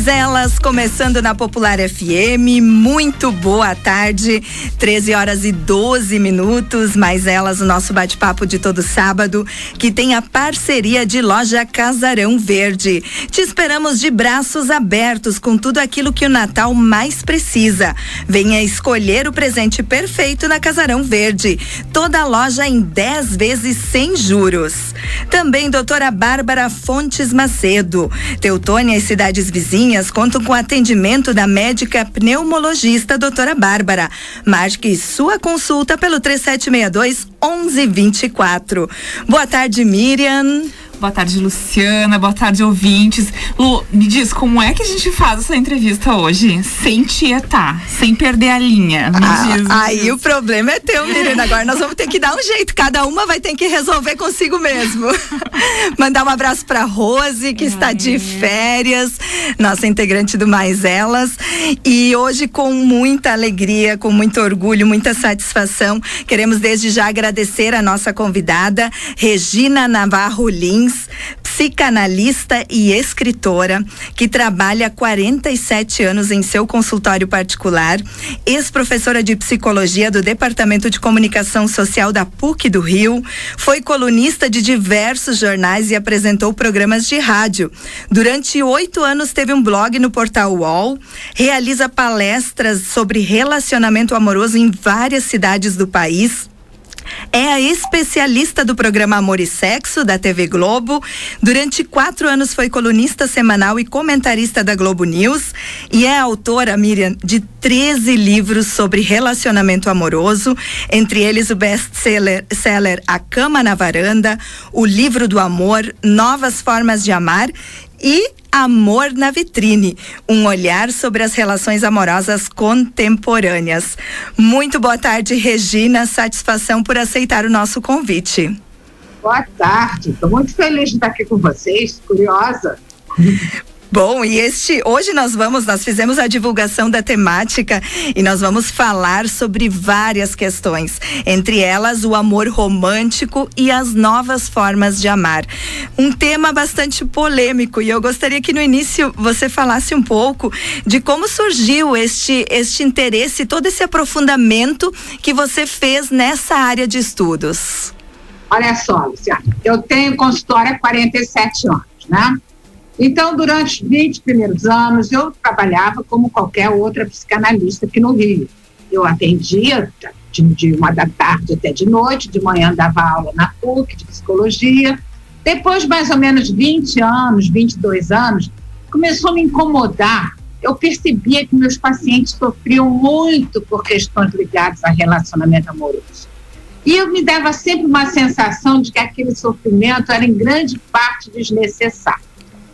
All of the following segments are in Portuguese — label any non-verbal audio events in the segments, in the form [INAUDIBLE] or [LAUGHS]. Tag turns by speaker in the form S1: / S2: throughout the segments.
S1: Mais elas, começando na Popular FM. Muito boa tarde. 13 horas e 12 minutos. Mais elas, o nosso bate-papo de todo sábado, que tem a parceria de loja Casarão Verde. Te esperamos de braços abertos com tudo aquilo que o Natal mais precisa. Venha escolher o presente perfeito na Casarão Verde. Toda a loja em 10 vezes sem juros. Também doutora Bárbara Fontes Macedo. Teutônia e cidades vizinhas contam com atendimento da médica pneumologista doutora Bárbara. Marque sua consulta pelo 3762 1124. Boa tarde, Miriam.
S2: Boa tarde, Luciana. Boa tarde, ouvintes. Lu, me diz, como é que a gente faz essa entrevista hoje? Sem tietar, sem perder a linha. Me
S1: ah,
S2: diz,
S1: aí
S2: diz.
S1: o problema é teu, Mirina. Agora nós vamos ter que dar um jeito. Cada uma vai ter que resolver consigo mesmo. [LAUGHS] Mandar um abraço pra Rose, que está de férias, nossa integrante do Mais Elas. E hoje, com muita alegria, com muito orgulho, muita satisfação, queremos desde já agradecer a nossa convidada, Regina Navarro Lins psicanalista e escritora, que trabalha há 47 anos em seu consultório particular, ex-professora de psicologia do Departamento de Comunicação Social da PUC do Rio, foi colunista de diversos jornais e apresentou programas de rádio. Durante oito anos teve um blog no portal UOL, realiza palestras sobre relacionamento amoroso em várias cidades do país é a especialista do programa Amor e Sexo da TV Globo. Durante quatro anos foi colunista semanal e comentarista da Globo News e é autora, Miriam, de 13 livros sobre relacionamento amoroso, entre eles o best-seller seller A Cama na Varanda, O Livro do Amor, Novas Formas de Amar e Amor na Vitrine, um olhar sobre as relações amorosas contemporâneas. Muito boa tarde, Regina. Satisfação por aceitar o nosso convite.
S3: Boa tarde. Estou muito feliz de estar aqui com vocês, curiosa.
S1: Bom, e este hoje nós vamos, nós fizemos a divulgação da temática e nós vamos falar sobre várias questões, entre elas o amor romântico e as novas formas de amar. Um tema bastante polêmico e eu gostaria que no início você falasse um pouco de como surgiu este este interesse, todo esse aprofundamento que você fez nessa área de estudos.
S3: Olha só, Luciana, eu tenho consultório há 47 anos, né? Então, durante os 20 primeiros anos, eu trabalhava como qualquer outra psicanalista aqui no Rio. Eu atendia de, de uma da tarde até de noite, de manhã dava aula na PUC de psicologia. Depois, mais ou menos 20 anos, 22 anos, começou a me incomodar. Eu percebia que meus pacientes sofriam muito por questões ligadas a relacionamento amoroso. E eu me dava sempre uma sensação de que aquele sofrimento era em grande parte desnecessário.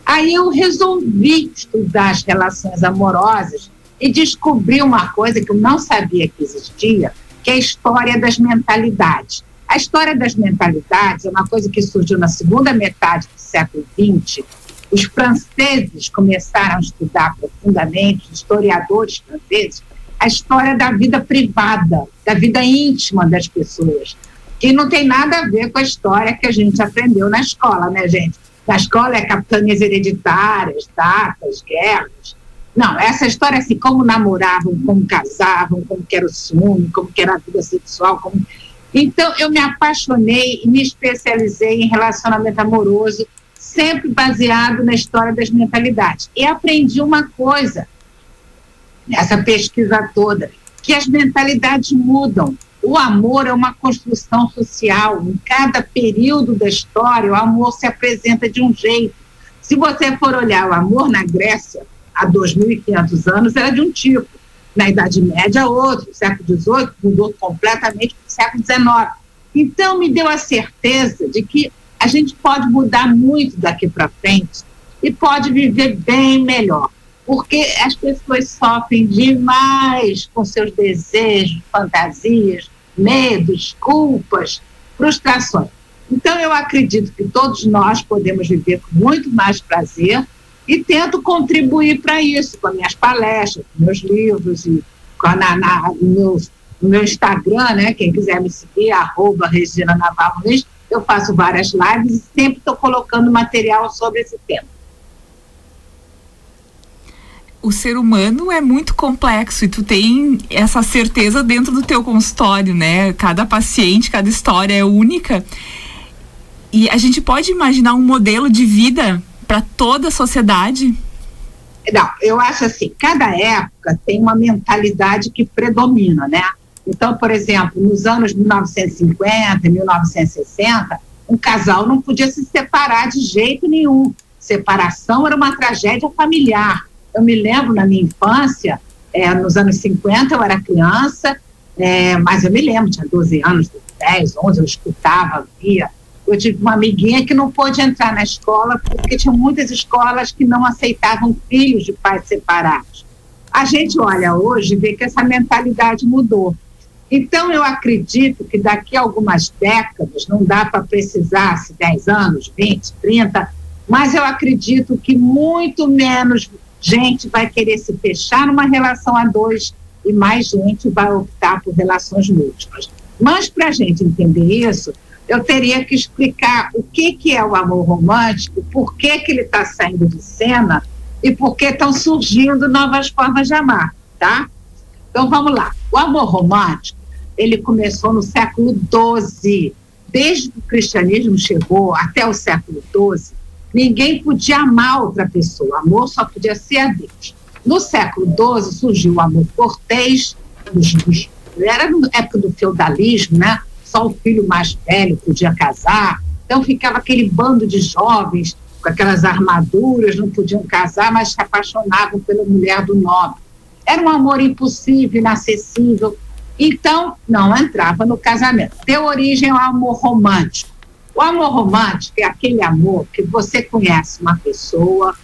S3: Aí eu resolvi estudar as relações amorosas e descobri uma coisa que eu não sabia que existia, que é a história das mentalidades. A história das mentalidades é uma coisa que surgiu na segunda metade do século XX. Os franceses começaram a estudar profundamente, os historiadores franceses, a história da vida privada, da vida íntima das pessoas, que não tem nada a ver com a história que a gente aprendeu na escola, né, gente? Da escola é capitanias hereditárias, datas, guerras. Não, essa história assim, como namoravam, como casavam, como que era o ciúme, como que era a vida sexual. Como... Então, eu me apaixonei e me especializei em relacionamento amoroso, sempre baseado na história das mentalidades. E aprendi uma coisa, nessa pesquisa toda, que as mentalidades mudam. O amor é uma construção social. Em cada período da história, o amor se apresenta de um jeito. Se você for olhar o amor na Grécia, há 2.500 anos, era de um tipo. Na Idade Média, outro. No século XVIII, mudou completamente para o século XIX. Então, me deu a certeza de que a gente pode mudar muito daqui para frente e pode viver bem melhor porque as pessoas sofrem demais com seus desejos, fantasias, medos, culpas, frustrações. Então, eu acredito que todos nós podemos viver com muito mais prazer e tento contribuir para isso, com minhas palestras, com meus livros e com a, na, na, no, meu, no meu Instagram, né? Quem quiser me seguir, arroba Regina Navarro eu faço várias lives e sempre estou colocando material sobre esse tema.
S2: O ser humano é muito complexo e tu tem essa certeza dentro do teu consultório, né? Cada paciente, cada história é única. E a gente pode imaginar um modelo de vida para toda a sociedade?
S3: Não, eu acho assim, cada época tem uma mentalidade que predomina, né? Então, por exemplo, nos anos 1950, 1960, um casal não podia se separar de jeito nenhum. Separação era uma tragédia familiar. Eu me lembro na minha infância, é, nos anos 50, eu era criança, é, mas eu me lembro, tinha 12 anos, 10, 11, eu escutava, via eu tive uma amiguinha que não pôde entrar na escola porque tinha muitas escolas que não aceitavam filhos de pais separados. A gente olha hoje e vê que essa mentalidade mudou. Então, eu acredito que daqui a algumas décadas, não dá para precisar se 10 anos, 20, 30, mas eu acredito que muito menos gente vai querer se fechar numa relação a dois e mais gente vai optar por relações múltiplas. Mas para a gente entender isso, eu teria que explicar o que, que é o amor romântico, por que, que ele está saindo de cena e por que estão surgindo novas formas de amar, tá? Então vamos lá. O amor romântico, ele começou no século XII. Desde que o cristianismo chegou até o século XII, ninguém podia amar outra pessoa. Amor só podia ser a Deus. No século XII surgiu o amor cortês, era na época do feudalismo, né? só o filho mais velho podia casar. Então ficava aquele bando de jovens com aquelas armaduras, não podiam casar, mas se apaixonavam pela mulher do nobre. Era um amor impossível, inacessível. Então, não entrava no casamento. Deu origem ao amor romântico. O amor romântico é aquele amor que você conhece uma pessoa,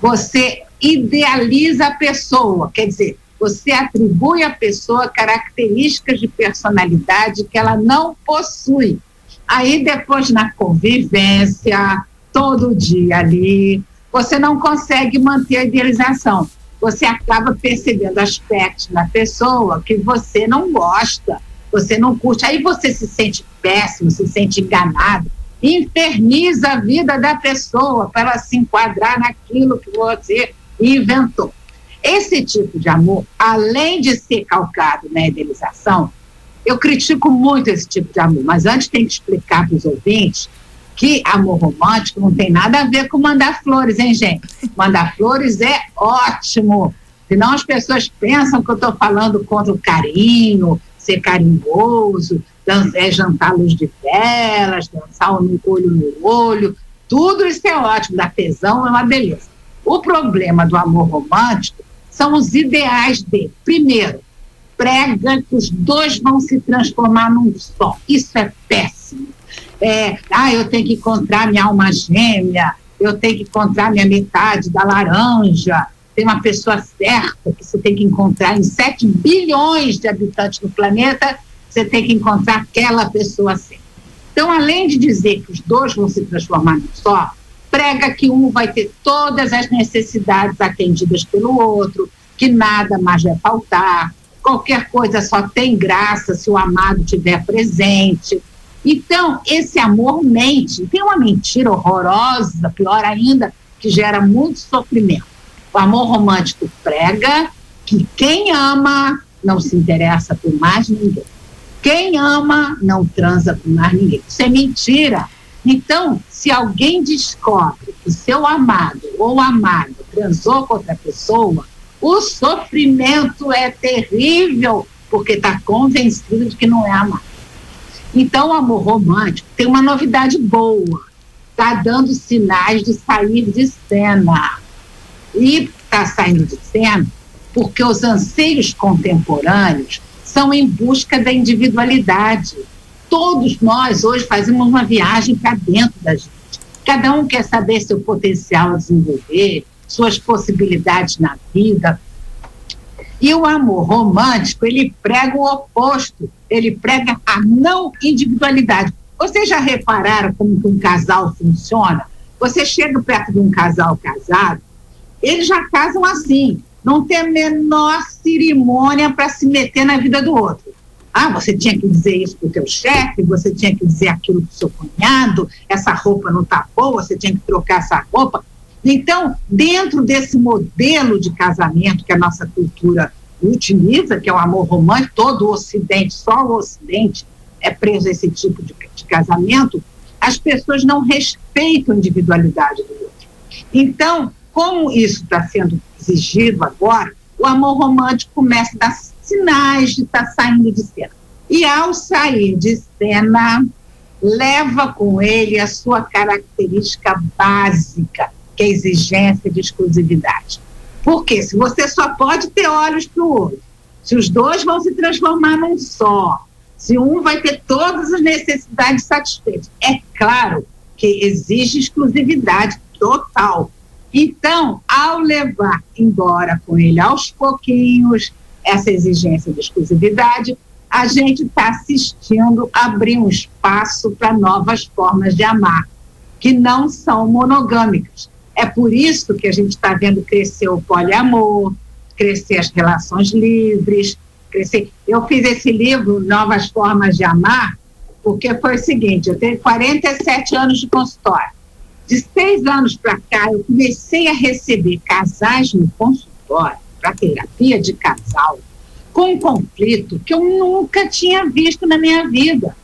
S3: você idealiza a pessoa, quer dizer, você atribui à pessoa características de personalidade que ela não possui. Aí depois na convivência, todo dia ali, você não consegue manter a idealização. Você acaba percebendo aspectos na pessoa que você não gosta, você não curte. Aí você se sente péssimo, se sente enganado, inferniza a vida da pessoa para ela se enquadrar naquilo que você inventou. Esse tipo de amor, além de ser calcado na idealização, eu critico muito esse tipo de amor, mas antes tem que explicar para os ouvintes que amor romântico não tem nada a ver com mandar flores, hein, gente? Mandar flores é ótimo. Senão as pessoas pensam que eu estou falando contra o carinho, ser carinhoso, é jantar luz de velas, dançar no olho no olho. Tudo isso é ótimo, da tesão é uma beleza. O problema do amor romântico são os ideais de, primeiro, prega que os dois vão se transformar num só. Isso é péssimo. É, ah, eu tenho que encontrar minha alma gêmea, eu tenho que encontrar minha metade da laranja. Tem uma pessoa certa que você tem que encontrar em 7 bilhões de habitantes no planeta, você tem que encontrar aquela pessoa certa. Então, além de dizer que os dois vão se transformar num só, prega que um vai ter todas as necessidades atendidas pelo outro, que nada mais vai faltar, qualquer coisa só tem graça se o amado estiver presente. Então, esse amor mente. Tem uma mentira horrorosa, pior ainda, que gera muito sofrimento. O amor romântico prega que quem ama não se interessa por mais ninguém. Quem ama não transa por mais ninguém. Isso é mentira. Então, se alguém descobre que seu amado ou amada transou com outra pessoa, o sofrimento é terrível, porque está convencido de que não é amado. Então, o amor romântico tem uma novidade boa, está dando sinais de sair de cena. E está saindo de cena porque os anseios contemporâneos são em busca da individualidade todos nós hoje fazemos uma viagem para dentro da gente. Cada um quer saber seu potencial a desenvolver, suas possibilidades na vida. E o amor romântico, ele prega o oposto, ele prega a não individualidade. Vocês já repararam como que um casal funciona? Você chega perto de um casal casado, eles já casam assim, não tem a menor cerimônia para se meter na vida do outro. Ah, você tinha que dizer isso para o teu chefe, você tinha que dizer aquilo para o seu cunhado, essa roupa não está boa, você tinha que trocar essa roupa. Então, dentro desse modelo de casamento que a nossa cultura utiliza, que é o amor romântico, todo o Ocidente, só o Ocidente é preso a esse tipo de, de casamento, as pessoas não respeitam a individualidade do outro. Então, como isso está sendo exigido agora, o amor romântico começa a dar sinais de estar tá saindo de cena. E ao sair de cena, leva com ele a sua característica básica, que é a exigência de exclusividade. Porque se você só pode ter olhos para o outro, se os dois vão se transformar num só, se um vai ter todas as necessidades satisfeitas, é claro que exige exclusividade total. Então, ao levar embora com ele aos pouquinhos essa exigência de exclusividade, a gente está assistindo abrir um espaço para novas formas de amar, que não são monogâmicas. É por isso que a gente está vendo crescer o poliamor, crescer as relações livres, crescer. Eu fiz esse livro, Novas Formas de Amar, porque foi o seguinte: eu tenho 47 anos de consultório. De seis anos para cá, eu comecei a receber casais no consultório para terapia de casal com um conflito que eu nunca tinha visto na minha vida.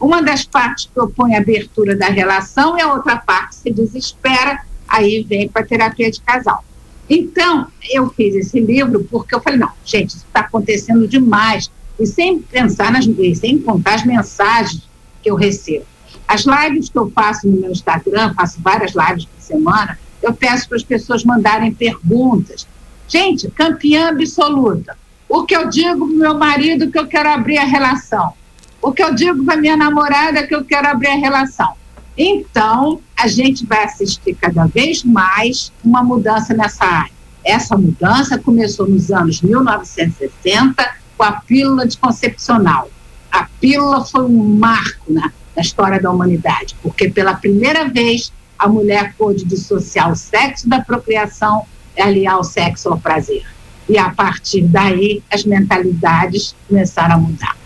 S3: Uma das partes propõe a abertura da relação e a outra parte se desespera, aí vem para terapia de casal. Então, eu fiz esse livro porque eu falei, não, gente, isso está acontecendo demais. E sem pensar nas sem contar as mensagens que eu recebo. As lives que eu faço no meu Instagram, faço várias lives por semana, eu peço para as pessoas mandarem perguntas. Gente, campeã absoluta. O que eu digo para meu marido que eu quero abrir a relação? O que eu digo para minha namorada que eu quero abrir a relação? Então, a gente vai assistir cada vez mais uma mudança nessa área. Essa mudança começou nos anos 1960 com a pílula anticoncepcional. A pílula foi um marco na, na história da humanidade, porque pela primeira vez a mulher pôde dissociar o sexo da procriação e aliar o sexo ao prazer. E a partir daí as mentalidades começaram a mudar.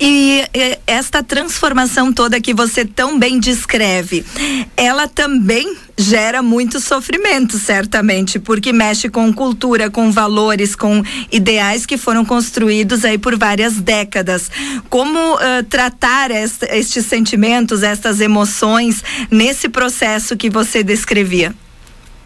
S1: E esta transformação toda que você tão bem descreve, ela também gera muito sofrimento, certamente, porque mexe com cultura, com valores, com ideais que foram construídos aí por várias décadas. Como uh, tratar esta, estes sentimentos, estas emoções nesse processo que você descrevia?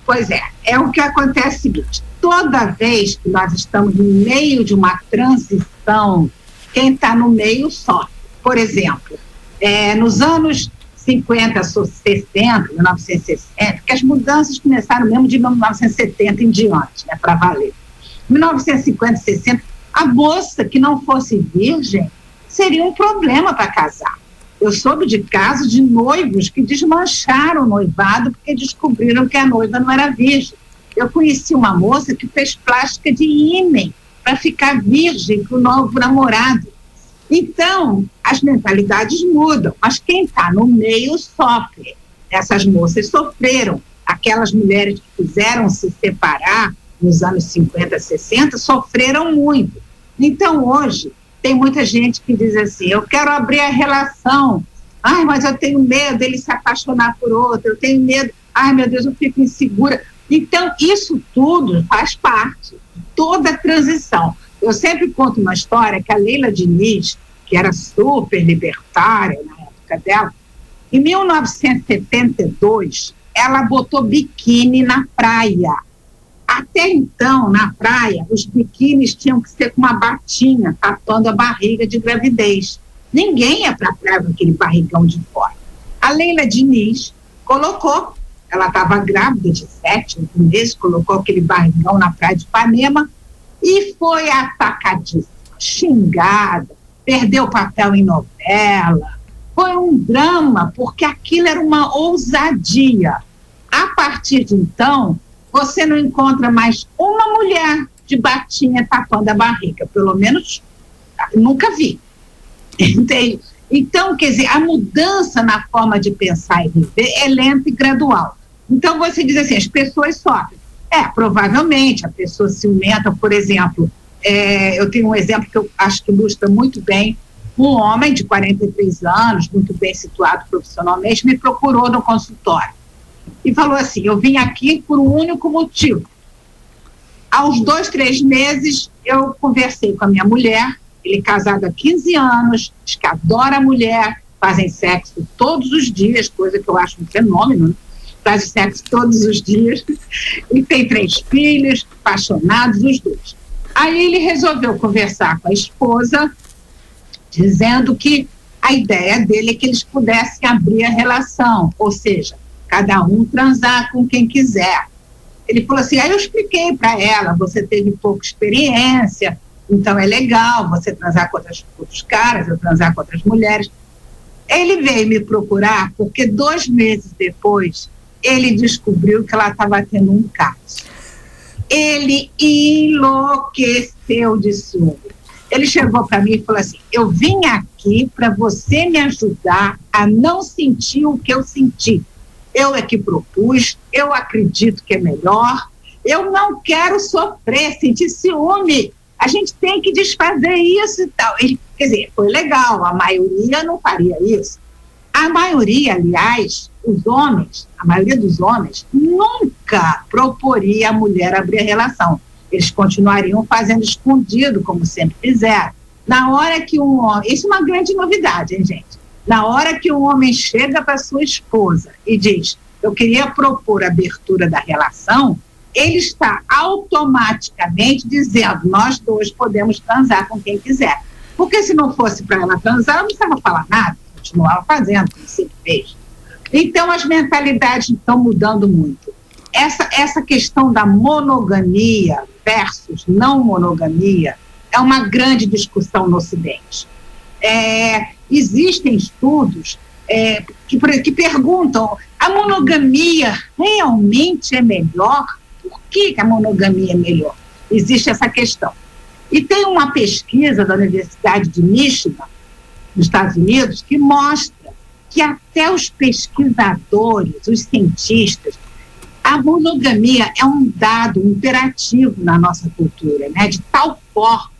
S3: Pois é, é o que acontece o seguinte: toda vez que nós estamos no meio de uma transição quem está no meio sofre. Por exemplo, é, nos anos 50, 60, 1960, que as mudanças começaram mesmo de 1970 em diante, né, para valer. 1950, 60, a moça que não fosse virgem seria um problema para casar. Eu soube de casos de noivos que desmancharam o noivado porque descobriram que a noiva não era virgem. Eu conheci uma moça que fez plástica de ímã para ficar virgem para o novo namorado. Então, as mentalidades mudam, mas quem está no meio sofre. Essas moças sofreram. Aquelas mulheres que quiseram se separar nos anos 50, 60 sofreram muito. Então, hoje, tem muita gente que diz assim: eu quero abrir a relação. Ai, mas eu tenho medo dele se apaixonar por outro, eu tenho medo. Ai, meu Deus, eu fico insegura. Então, isso tudo faz parte toda a transição. Eu sempre conto uma história que a Leila Diniz, que era super libertária na época dela, em 1972, ela botou biquíni na praia. Até então, na praia, os biquínis tinham que ser com uma batinha, tapando a barriga de gravidez. Ninguém ia para a praia com aquele barrigão de fora. A Leila Diniz colocou ela estava grávida de sete, meses, colocou aquele barrigão na praia de Ipanema e foi atacadíssima, xingada, perdeu papel em novela. Foi um drama, porque aquilo era uma ousadia. A partir de então, você não encontra mais uma mulher de batinha tapando a barriga, pelo menos nunca vi. [LAUGHS] Entende? Então, quer dizer, a mudança na forma de pensar e viver é lenta e gradual. Então você diz assim, as pessoas sofrem. É, provavelmente, a pessoa ciumenta, por exemplo, é, eu tenho um exemplo que eu acho que ilustra muito bem. Um homem de 43 anos, muito bem situado profissionalmente, me procurou no consultório. e falou assim: Eu vim aqui por um único motivo. Aos dois, três meses, eu conversei com a minha mulher, ele é casado há 15 anos, diz que adora a mulher, fazem sexo todos os dias, coisa que eu acho um fenômeno, né? Fazem sexo todos os dias, [LAUGHS] e tem três filhos, apaixonados os dois. Aí ele resolveu conversar com a esposa, dizendo que a ideia dele é que eles pudessem abrir a relação, ou seja, cada um transar com quem quiser. Ele falou assim: aí eu expliquei para ela, você teve pouca experiência, então é legal você transar com outras, outros caras, eu transar com outras mulheres. Ele veio me procurar porque dois meses depois ele descobriu que ela estava tendo um caso. Ele enlouqueceu de ciúme. Ele chegou para mim e falou assim: Eu vim aqui para você me ajudar a não sentir o que eu senti. Eu é que propus, eu acredito que é melhor. Eu não quero sofrer, sentir ciúme. A gente tem que desfazer isso e tal. Ele, quer dizer, foi legal, a maioria não faria isso. A maioria, aliás, os homens, a maioria dos homens, nunca proporia a mulher abrir a relação. Eles continuariam fazendo escondido, como sempre fizeram. Na hora que um homem. Isso é uma grande novidade, hein, gente? Na hora que um homem chega para sua esposa e diz: Eu queria propor a abertura da relação, ele está automaticamente dizendo: Nós dois podemos transar com quem quiser. Porque se não fosse para ela transar, ela não precisava falar nada, continuava fazendo, como sempre fez. Então, as mentalidades estão mudando muito. Essa, essa questão da monogamia versus não monogamia é uma grande discussão no Ocidente. É, existem estudos é, que, que perguntam: a monogamia realmente é melhor? Por que, a monogamia é melhor? Existe essa questão. E tem uma pesquisa da Universidade de Michigan, nos Estados Unidos, que mostra que até os pesquisadores, os cientistas, a monogamia é um dado imperativo na nossa cultura, né? de tal forma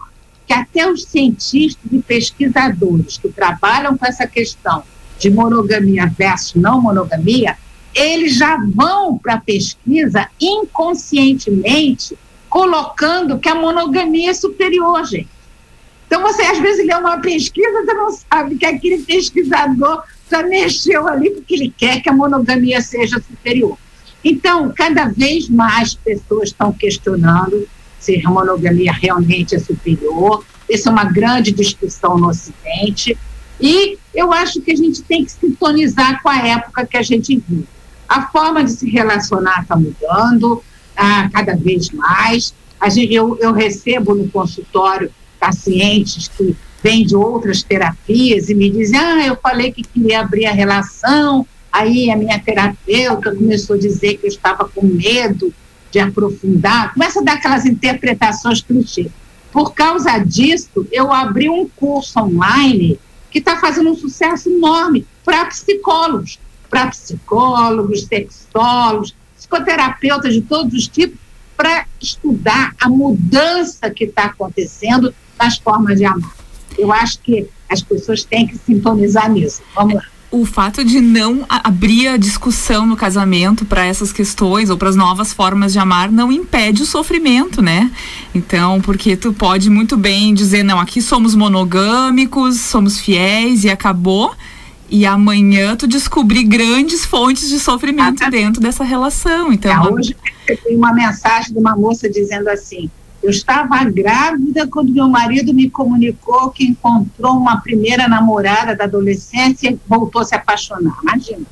S3: que até os cientistas e pesquisadores que trabalham com essa questão de monogamia versus não monogamia, eles já vão para a pesquisa inconscientemente colocando que a monogamia é superior, gente. Então, você às vezes lê uma pesquisa, você não sabe que aquele pesquisador já mexeu ali porque ele quer que a monogamia seja superior. Então, cada vez mais pessoas estão questionando se a monogamia realmente é superior. Essa é uma grande discussão no Ocidente. E eu acho que a gente tem que sintonizar com a época que a gente vive. A forma de se relacionar está mudando ah, cada vez mais. Gente, eu, eu recebo no consultório pacientes que vêm de outras terapias e me dizem: Ah, eu falei que queria abrir a relação, aí a minha terapeuta começou a dizer que eu estava com medo de aprofundar. Começa a dar aquelas interpretações clichê. Por causa disso, eu abri um curso online que está fazendo um sucesso enorme para psicólogos, para psicólogos, sexólogos, psicoterapeutas de todos os tipos, para estudar a mudança que está acontecendo nas formas de amar. Eu acho que as pessoas têm que sintonizar nisso. Vamos lá
S2: o fato de não abrir a discussão no casamento para essas questões ou para as novas formas de amar não impede o sofrimento, né? Então, porque tu pode muito bem dizer, não, aqui somos monogâmicos, somos fiéis e acabou. E amanhã tu descobrir grandes fontes de sofrimento ah, dentro dessa relação. Então,
S3: é, hoje tem uma mensagem de uma moça dizendo assim: eu estava grávida quando meu marido me comunicou que encontrou uma primeira namorada da adolescência e voltou a se apaixonar. Imagina.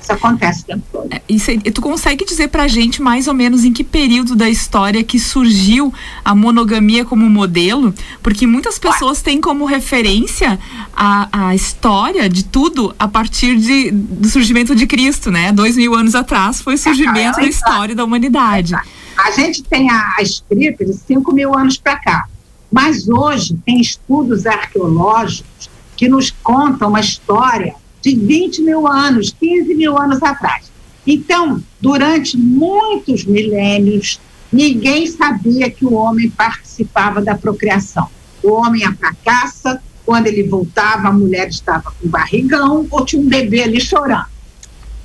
S3: Isso acontece o tempo todo. É,
S2: isso, tu consegue dizer pra gente mais ou menos em que período da história que surgiu a monogamia como modelo? Porque muitas pessoas têm como referência a, a história de tudo a partir de, do surgimento de Cristo, né? Dois mil anos atrás foi o surgimento da história da humanidade.
S3: A gente tem a, a escrita de 5 mil anos para cá, mas hoje tem estudos arqueológicos que nos contam uma história de 20 mil anos, 15 mil anos atrás. Então, durante muitos milênios, ninguém sabia que o homem participava da procriação. O homem ia para caça, quando ele voltava, a mulher estava com barrigão ou tinha um bebê ali chorando.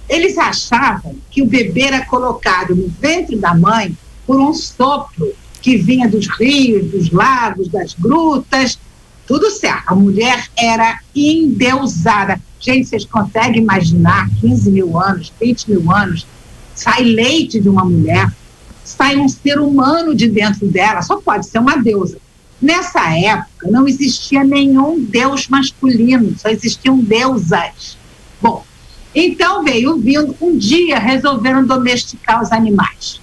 S3: Eles achavam que o bebê era colocado no ventre da mãe por um sopro que vinha dos rios, dos lagos, das grutas, tudo certo. A mulher era endeusada. Gente, vocês conseguem imaginar 15 mil anos, 20 mil anos, sai leite de uma mulher, sai um ser humano de dentro dela, só pode ser uma deusa. Nessa época, não existia nenhum deus masculino, só existiam deusas. Bom, então veio vindo, um dia resolveram domesticar os animais.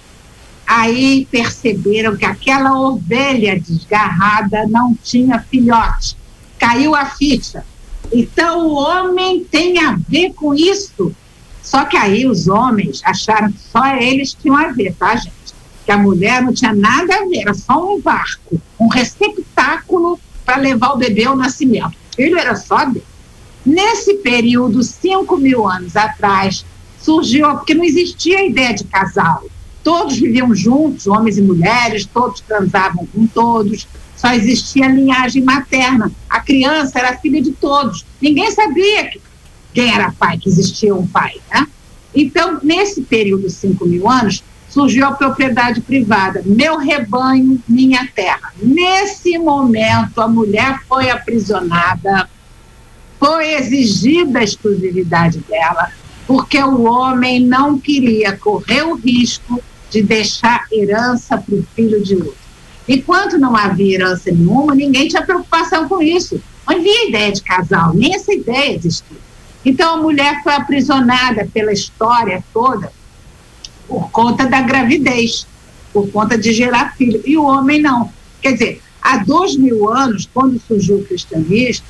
S3: Aí perceberam que aquela ovelha desgarrada não tinha filhote. Caiu a ficha. Então o homem tem a ver com isso. Só que aí os homens acharam que só eles tinham a ver, tá, gente? Que a mulher não tinha nada a ver, era só um barco, um receptáculo para levar o bebê ao nascimento. O filho era só dele. Nesse período, cinco mil anos atrás, surgiu, porque não existia a ideia de casal. Todos viviam juntos, homens e mulheres, todos transavam com todos, só existia linhagem materna. A criança era filha de todos. Ninguém sabia que, quem era pai, que existia um pai. Né? Então, nesse período, cinco mil anos, surgiu a propriedade privada, meu rebanho, minha terra. Nesse momento, a mulher foi aprisionada, foi exigida a exclusividade dela, porque o homem não queria correr o risco de deixar herança para o filho de outro. Enquanto não havia herança nenhuma, ninguém tinha preocupação com isso. Não havia ideia de casal, nem essa ideia existia. Então a mulher foi aprisionada pela história toda por conta da gravidez, por conta de gerar filho. E o homem não. Quer dizer, há dois mil anos, quando surgiu o cristianismo,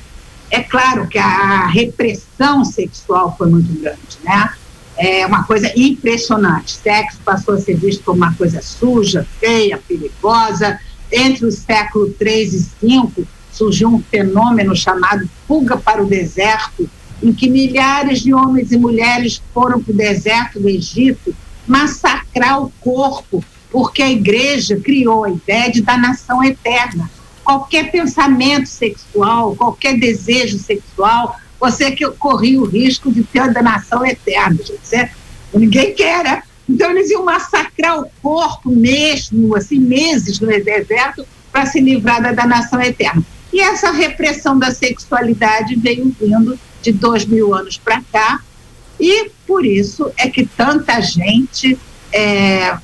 S3: é claro que a repressão sexual foi muito grande, né? É uma coisa impressionante. Sexo passou a ser visto como uma coisa suja, feia, perigosa. Entre os séculos 3 e 5, surgiu um fenômeno chamado fuga para o deserto, em que milhares de homens e mulheres foram para o deserto do Egito massacrar o corpo, porque a igreja criou a ideia de da nação eterna qualquer pensamento sexual, qualquer desejo sexual, você que corria o risco de ter a danação eterna, gente, certo? Ninguém quer, né? Então eles iam massacrar o corpo mesmo, assim, meses no deserto, para se livrar da danação eterna. E essa repressão da sexualidade veio vindo de dois mil anos para cá, e por isso é que tanta gente é,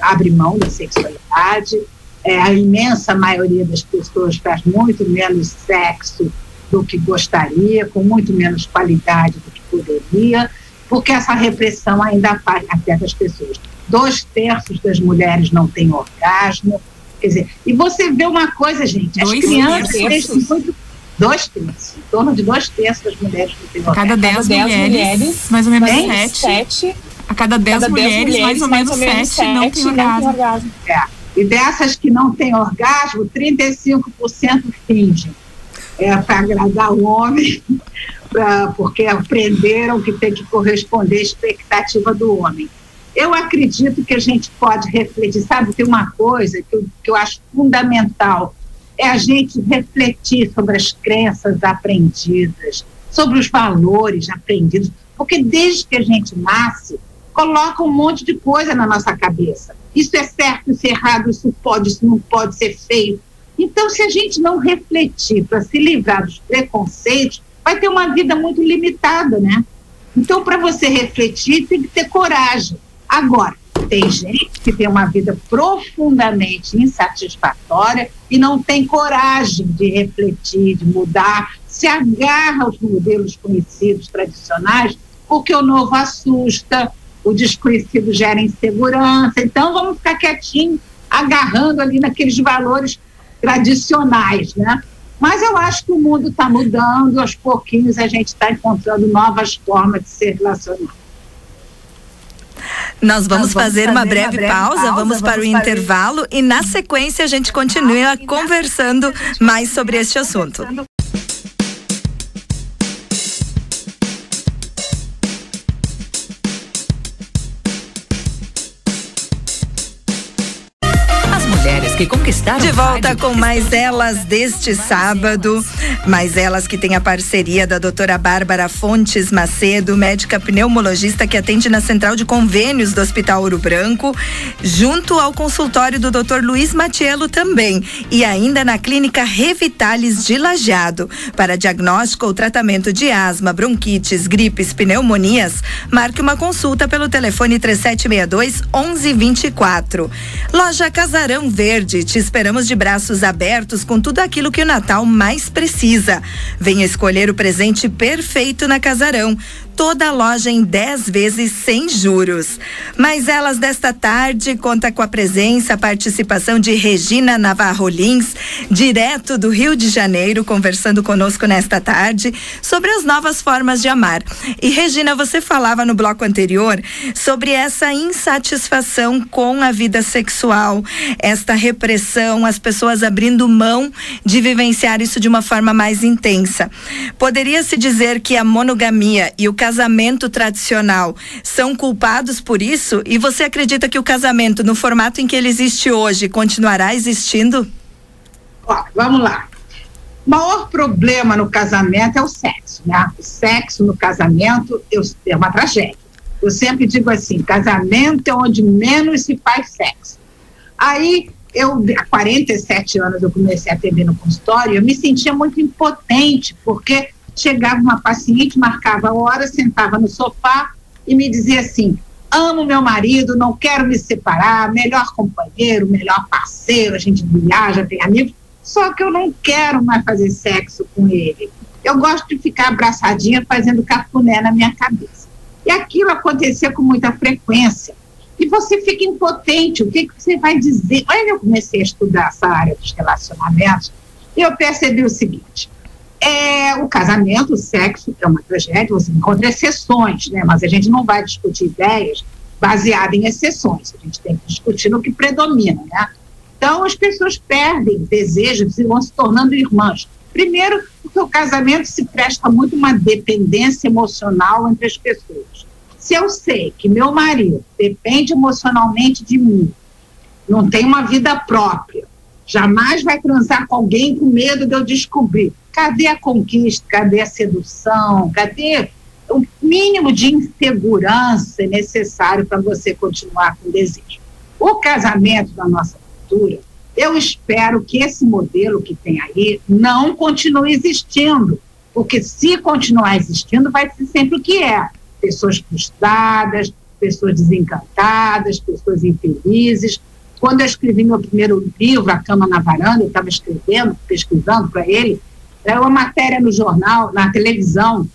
S3: abre mão da sexualidade, é, a imensa maioria das pessoas faz muito menos sexo do que gostaria, com muito menos qualidade do que poderia, porque essa repressão ainda afeta as pessoas. Dois terços das mulheres não têm orgasmo. Quer dizer, e você vê uma coisa, gente, as dois crianças terços. muito. Dois terços, em torno de dois terços das mulheres não têm orgasmo.
S2: Cada dez, dez mulheres, mulheres, mais ou menos sete. sete. A cada dez, cada mulheres, mulheres, mais ou menos, mais ou menos sete, sete não têm orgasmo. orgasmo.
S3: É. E dessas que não têm orgasmo, 35% fingem. É, para agradar o homem, [LAUGHS] pra, porque aprenderam que tem que corresponder à expectativa do homem. Eu acredito que a gente pode refletir, sabe, tem uma coisa que eu, que eu acho fundamental, é a gente refletir sobre as crenças aprendidas, sobre os valores aprendidos, porque desde que a gente nasce, coloca um monte de coisa na nossa cabeça. Isso é certo, isso é errado, isso pode, isso não pode ser feio. Então, se a gente não refletir para se livrar dos preconceitos, vai ter uma vida muito limitada, né? Então, para você refletir, tem que ter coragem. Agora, tem gente que tem uma vida profundamente insatisfatória e não tem coragem de refletir, de mudar, se agarra aos modelos conhecidos tradicionais, porque o novo assusta, o desconhecido gera insegurança. Então, vamos ficar quietinho, agarrando ali naqueles valores tradicionais, né? Mas eu acho que o mundo está mudando, aos pouquinhos a gente está encontrando novas formas de se relacionar.
S1: Nós vamos, Nós vamos fazer, fazer, uma breve, uma breve pausa, pausa, vamos, vamos para o para intervalo o... e na sequência a gente continua conversando mais sobre este assunto. Que conquistaram. De volta com mais elas deste sábado. Mais elas que tem a parceria da doutora Bárbara Fontes Macedo, médica pneumologista que atende na central de convênios do Hospital Ouro Branco, junto ao consultório do doutor Luiz Matiello também. E ainda na clínica Revitalis de Lajeado. Para diagnóstico ou tratamento de asma, bronquites, gripes, pneumonias, marque uma consulta pelo telefone 3762 1124. Loja Casarão Verde, te esperamos de braços abertos com tudo aquilo que o Natal mais precisa. Venha escolher o presente perfeito na Casarão toda a loja em 10 vezes sem juros. Mas elas desta tarde conta com a presença, a participação de Regina Navarro Lins, direto do Rio de Janeiro, conversando conosco nesta tarde sobre as novas formas de amar. E Regina, você falava no bloco anterior sobre essa insatisfação com a vida sexual, esta repressão, as pessoas abrindo mão de vivenciar isso de uma forma mais intensa. Poderia se dizer que a monogamia e o casamento tradicional são culpados por isso? E você acredita que o casamento, no formato em que ele existe hoje, continuará existindo?
S3: Vamos lá. O maior problema no casamento é o sexo, né? O sexo no casamento eu, é uma tragédia. Eu sempre digo assim: casamento é onde menos se faz sexo. Aí, eu, há 47 anos, eu comecei a atender no consultório, eu me sentia muito impotente, porque chegava uma paciente, marcava a hora, sentava no sofá e me dizia assim: amo meu marido, não quero me separar, melhor companheiro, melhor parceiro, a gente viaja, tem amigos, só que eu não quero mais fazer sexo com ele. Eu gosto de ficar abraçadinha fazendo cafuné na minha cabeça. E aquilo acontecia com muita frequência. E você fica impotente, o que, que você vai dizer? Aí eu comecei a estudar essa área dos relacionamentos e eu percebi o seguinte: é, o casamento, o sexo é uma tragédia, você encontra exceções, né? mas a gente não vai discutir ideias baseadas em exceções, a gente tem que discutir no que predomina. Né? Então, as pessoas perdem desejos e vão se tornando irmãs. Primeiro, porque o casamento se presta muito uma dependência emocional entre as pessoas. Se eu sei que meu marido depende emocionalmente de mim, não tem uma vida própria, jamais vai transar com alguém com medo de eu descobrir Cadê a conquista? Cadê a sedução? Cadê o mínimo de insegurança necessário para você continuar com desejo? O casamento da nossa cultura, eu espero que esse modelo que tem aí não continue existindo, porque se continuar existindo, vai ser sempre o que é: pessoas frustradas, pessoas desencantadas, pessoas infelizes. Quando eu escrevi meu primeiro livro, A Cama na Varanda, eu estava escrevendo, pesquisando para ele, é uma matéria no jornal, na televisão,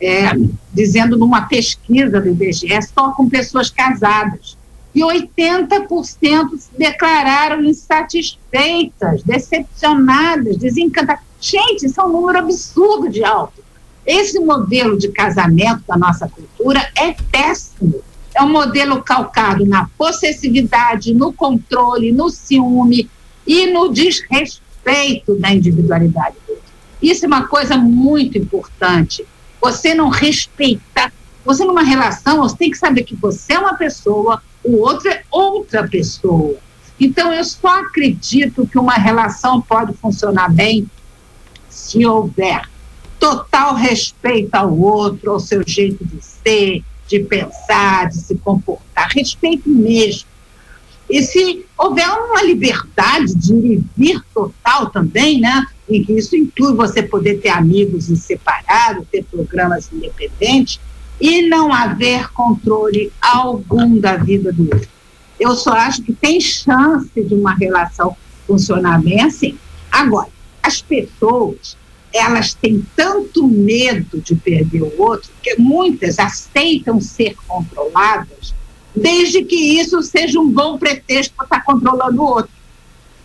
S3: é, dizendo numa pesquisa do IBGE, só com pessoas casadas. E 80% se declararam insatisfeitas, decepcionadas, desencantadas. Gente, isso é um número absurdo de alto. Esse modelo de casamento da nossa cultura é péssimo. É um modelo calcado na possessividade, no controle, no ciúme e no desrespeito da individualidade isso é uma coisa muito importante. Você não respeitar. Você, numa relação, você tem que saber que você é uma pessoa, o outro é outra pessoa. Então, eu só acredito que uma relação pode funcionar bem se houver total respeito ao outro, ao seu jeito de ser, de pensar, de se comportar, respeito mesmo. E se houver uma liberdade de ir e vir total também, né? em que isso inclui você poder ter amigos em separado, ter programas independentes e não haver controle algum da vida do outro. Eu só acho que tem chance de uma relação funcionar bem assim. Agora, as pessoas, elas têm tanto medo de perder o outro que muitas aceitam ser controladas, desde que isso seja um bom pretexto para estar controlando o outro.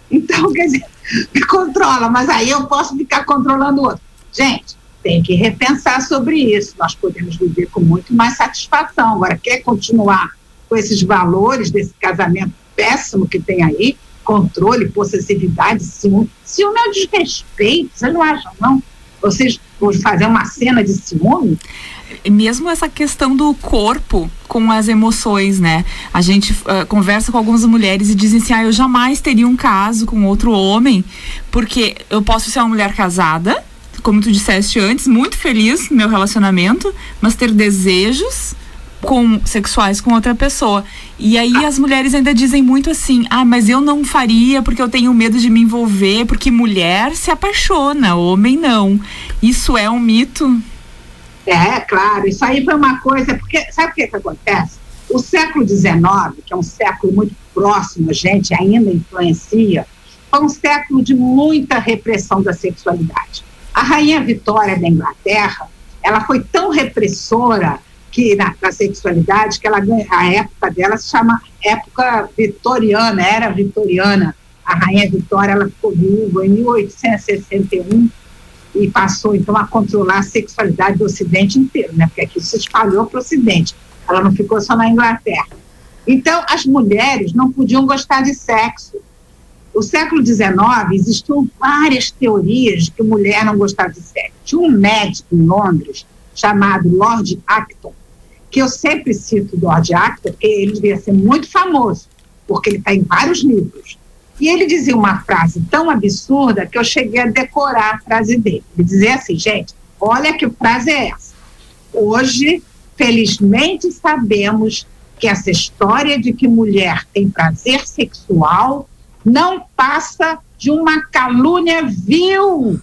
S3: Então, quer dizer, [LAUGHS] me controla, mas aí eu posso ficar controlando o outro. Gente, tem que repensar sobre isso. Nós podemos viver com muito mais satisfação. Agora, quer continuar com esses valores desse casamento péssimo que tem aí? Controle, possessividade, ciúme. Ciúme é desrespeito, vocês não acham, não? Vocês vão fazer uma cena de ciúme?
S2: mesmo essa questão do corpo com as emoções, né? A gente uh, conversa com algumas mulheres e dizem assim: ah, eu jamais teria um caso com outro homem, porque eu posso ser uma mulher casada, como tu disseste antes, muito feliz no meu relacionamento, mas ter desejos com sexuais com outra pessoa. E aí as mulheres ainda dizem muito assim: "Ah, mas eu não faria porque eu tenho medo de me envolver, porque mulher se apaixona, homem não". Isso é um mito?
S3: É, claro, isso aí foi uma coisa, porque sabe o que, que acontece? O século XIX, que é um século muito próximo a gente, ainda influencia, foi um século de muita repressão da sexualidade. A rainha Vitória da Inglaterra, ela foi tão repressora que na, na sexualidade que ela a época dela se chama época vitoriana, era vitoriana. A rainha Vitória ela ficou viúva em 1861 e passou então a controlar a sexualidade do Ocidente inteiro, né? Porque aqui se espalhou para o Ocidente. Ela não ficou só na Inglaterra. Então, as mulheres não podiam gostar de sexo. No século XIX, existiam várias teorias de que mulher não gostava de sexo. Tinha um médico em Londres chamado Lord Acton, que eu sempre cito Lord Acton, porque ele devia ser muito famoso, porque ele está em vários livros. E ele dizia uma frase tão absurda que eu cheguei a decorar a frase dele. Ele dizia assim, gente, olha que frase é essa. Hoje, felizmente, sabemos que essa história de que mulher tem prazer sexual não passa de uma calúnia vil.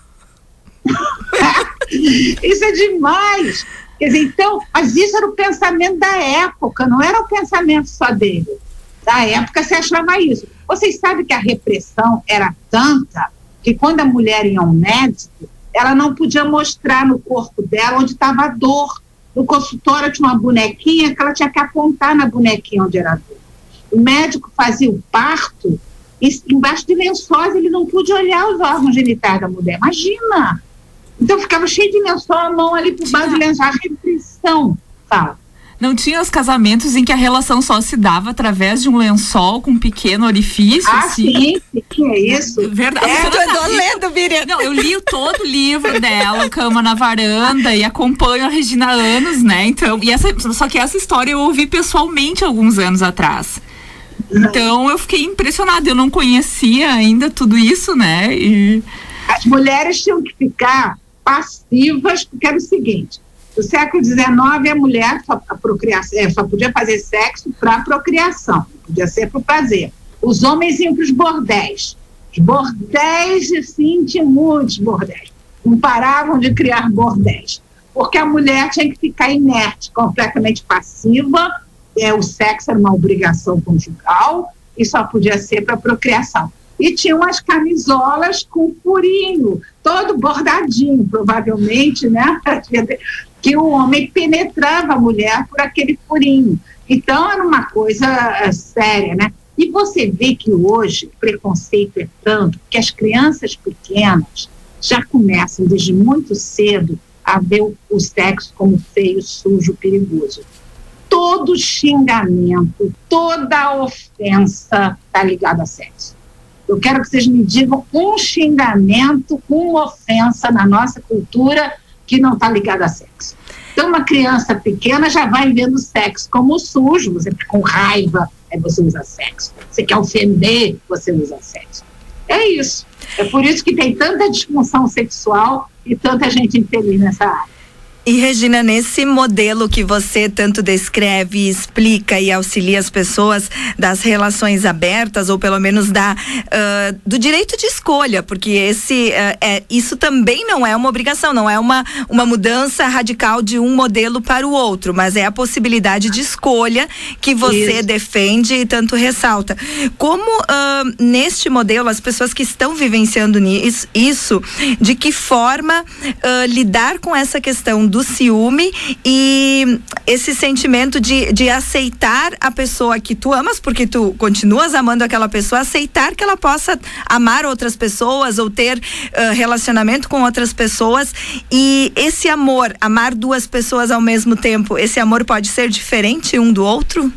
S3: [LAUGHS] isso é demais. Quer dizer, então, mas isso era o pensamento da época, não era o pensamento só dele. Da época se achava isso. Vocês sabem que a repressão era tanta que quando a mulher ia ao médico, ela não podia mostrar no corpo dela onde estava a dor. No consultório tinha uma bonequinha que ela tinha que apontar na bonequinha onde era a dor. O médico fazia o parto e embaixo de lençóis ele não podia olhar os órgãos genitais da mulher. Imagina! Então ficava cheio de lençol, a mão ali por baixo de lençol, a repressão, fala.
S2: Não tinha os casamentos em que a relação só se dava através de um lençol com um pequeno orifício?
S3: Ah, assim? sim, que é isso?
S2: Verdade.
S1: É, eu tô lendo, Miriam.
S2: Não, eu li todo o livro dela, Cama na Varanda, e acompanho a Regina há anos, né? Então, e essa, só que essa história eu ouvi pessoalmente alguns anos atrás. Então eu fiquei impressionada, eu não conhecia ainda tudo isso, né? E...
S3: As mulheres tinham que ficar passivas, porque era o seguinte: no século XIX, a mulher só, a é, só podia fazer sexo para procriação, podia ser para o prazer. Os homens iam para os bordéis. Os bordéis, sim, tinha muitos bordéis. Não paravam de criar bordéis. Porque a mulher tinha que ficar inerte, completamente passiva. É, o sexo era uma obrigação conjugal e só podia ser para procriação. E tinha umas camisolas com furinho, todo bordadinho, provavelmente, né? [LAUGHS] que o homem penetrava a mulher por aquele furinho. Então era uma coisa uh, séria, né? E você vê que hoje o preconceito é tanto que as crianças pequenas já começam desde muito cedo a ver o sexo como feio, sujo, perigoso. Todo xingamento, toda ofensa está ligada a sexo. Eu quero que vocês me digam um xingamento, uma ofensa na nossa cultura que não está ligada a sexo. Então, uma criança pequena já vai vendo sexo como sujo, você fica com raiva, aí você usa sexo. Você quer ofender, você usa sexo. É isso. É por isso que tem tanta disfunção sexual e tanta gente infeliz nessa área.
S1: E Regina, nesse modelo que você tanto descreve, explica e auxilia as pessoas das relações abertas, ou pelo menos da, uh, do direito de escolha, porque esse, uh, é, isso também não é uma obrigação, não é uma, uma mudança radical de um modelo para o outro, mas é a possibilidade de escolha que você isso. defende e tanto ressalta. Como uh, neste modelo, as pessoas que estão vivenciando nisso, isso, de que forma lidar com essa questão do do ciúme e esse sentimento de, de aceitar a pessoa que tu amas, porque tu continuas amando aquela pessoa, aceitar que ela possa amar outras pessoas ou ter uh, relacionamento com outras pessoas e esse amor, amar duas pessoas ao mesmo tempo, esse amor pode ser diferente um do outro?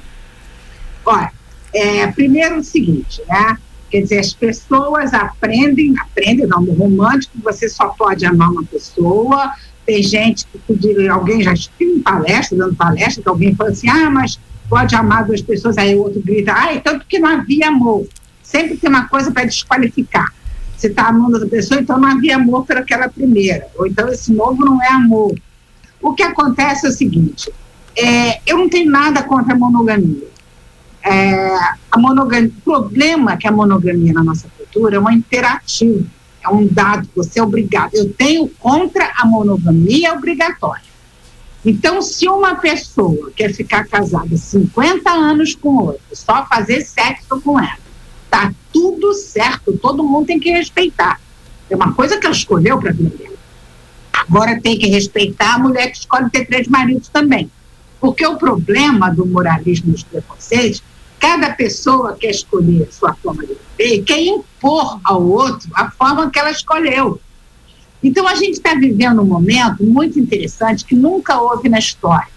S3: Olha, é, primeiro o seguinte, né? Quer dizer, as pessoas aprendem, aprendem no amor romântico, você só pode amar uma pessoa. Tem gente que alguém já estive em palestra, dando palestra, que alguém fala assim, ah, mas pode amar duas pessoas, aí o outro grita, ah, tanto que não havia amor. Sempre tem uma coisa para desqualificar. Você está amando outra pessoa, então não havia amor para aquela primeira. Ou então esse novo não é amor. O que acontece é o seguinte: é, eu não tenho nada contra a monogamia. É, a monogamia, o problema é que a monogamia na nossa cultura é um imperativo, é um dado, você é obrigado. Eu tenho contra a monogamia obrigatória. Então, se uma pessoa quer ficar casada 50 anos com outra, só fazer sexo com ela, tá tudo certo, todo mundo tem que respeitar. É uma coisa que ela escolheu para a vida. Agora tem que respeitar a mulher que escolhe ter três maridos também. Porque o problema do moralismo dos preconceitos, cada pessoa quer escolher a sua forma de viver e quer impor ao outro a forma que ela escolheu. Então a gente está vivendo um momento muito interessante que nunca houve na história.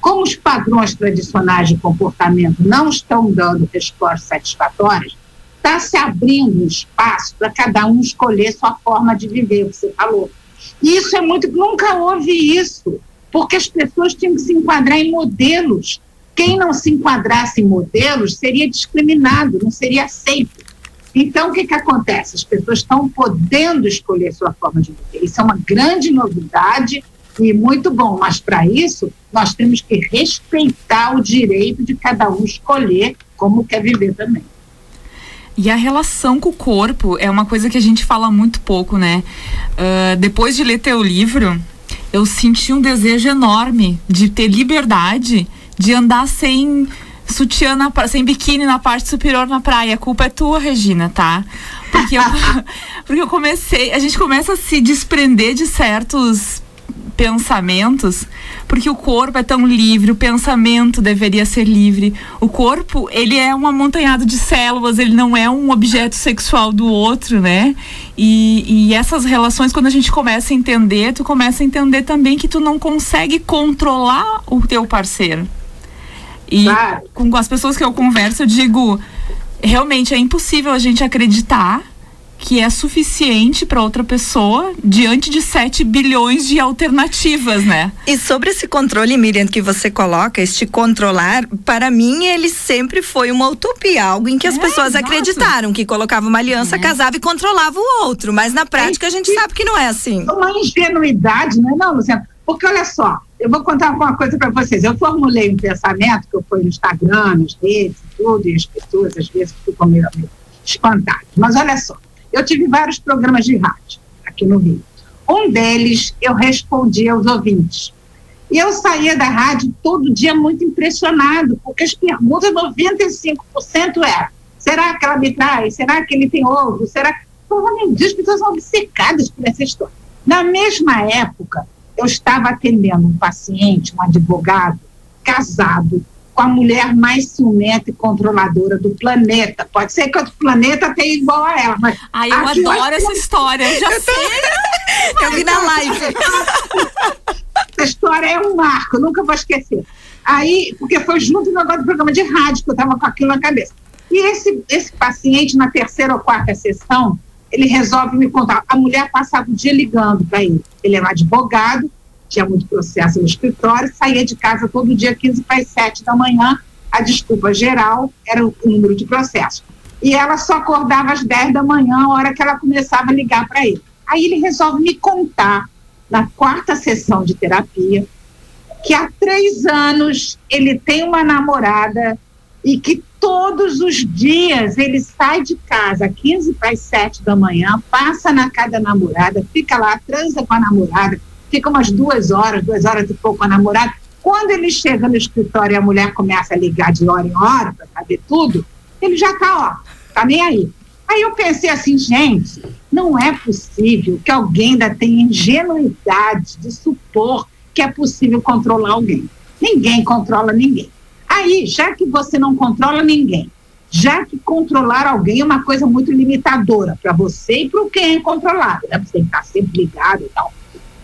S3: Como os padrões tradicionais de comportamento não estão dando respostas satisfatórias, está se abrindo um espaço para cada um escolher sua forma de viver, você falou. E isso é muito. Nunca houve isso porque as pessoas tinham que se enquadrar em modelos. Quem não se enquadrasse em modelos seria discriminado, não seria aceito. Então, o que, que acontece? As pessoas estão podendo escolher sua forma de viver. Isso é uma grande novidade e muito bom, mas para isso nós temos que respeitar o direito de cada um escolher como quer viver também.
S2: E a relação com o corpo é uma coisa que a gente fala muito pouco, né? Uh, depois de ler teu livro, eu senti um desejo enorme de ter liberdade de andar sem sutiã na, sem biquíni na parte superior na praia. A culpa é tua, Regina, tá? Porque eu, [LAUGHS] porque eu comecei, a gente começa a se desprender de certos pensamentos, porque o corpo é tão livre, o pensamento deveria ser livre. O corpo, ele é um amontanhado de células, ele não é um objeto sexual do outro, né? E, e essas relações, quando a gente começa a entender, tu começa a entender também que tu não consegue controlar o teu parceiro. E claro. com as pessoas que eu converso, eu digo, realmente é impossível a gente acreditar que é suficiente para outra pessoa diante de 7 bilhões de alternativas, né?
S1: E sobre esse controle, Miriam, que você coloca, este controlar, para mim ele sempre foi uma utopia, algo em que as é, pessoas exato. acreditaram que colocava uma aliança, é. casava e controlava o outro, mas na prática a gente sabe que não é assim.
S3: Uma ingenuidade, não é não, Luciana? Porque olha só, eu vou contar uma coisa para vocês. Eu formulei um pensamento que eu fui no Instagram, nas redes, tudo, e as pessoas às vezes ficam meio espantadas. Mas olha só, eu tive vários programas de rádio aqui no Rio. Um deles eu respondia aos ouvintes. E eu saía da rádio todo dia muito impressionado, porque as perguntas, 95% eram: será que ela me traz? Será que ele tem ovo? Será que. Oh, meu Deus, as pessoas são obcecadas por essa história. Na mesma época, eu estava atendendo um paciente, um advogado, casado, com a mulher mais ciumenta e controladora do planeta. Pode ser que outro planeta tenha igual a ela, mas.
S2: Ai, eu adoro essa história, já eu sei. [LAUGHS]
S1: eu vi na live.
S3: essa história é um marco, nunca vou esquecer. Aí, porque foi junto no negócio do programa de rádio, que eu estava com aquilo na cabeça. E esse, esse paciente, na terceira ou quarta sessão, ele resolve me contar. A mulher passava o dia ligando para ele. Ele era um advogado, tinha muito processo no escritório, saía de casa todo dia 15 para as 7 da manhã. A desculpa geral era o número de processos. E ela só acordava às 10 da manhã, a hora que ela começava a ligar para ele. Aí ele resolve me contar, na quarta sessão de terapia, que há três anos ele tem uma namorada e que todos os dias ele sai de casa 15 para as 7 da manhã, passa na casa da namorada, fica lá, transa com a namorada, fica umas duas horas, duas horas e pouco com a namorada. Quando ele chega no escritório e a mulher começa a ligar de hora em hora para saber tudo, ele já está, ó, tá nem aí. Aí eu pensei assim, gente, não é possível que alguém ainda tenha ingenuidade de supor que é possível controlar alguém. Ninguém controla ninguém. Aí, já que você não controla ninguém, já que controlar alguém é uma coisa muito limitadora para você e para quem é controlado, né? Você tem que estar sempre ligado e tal.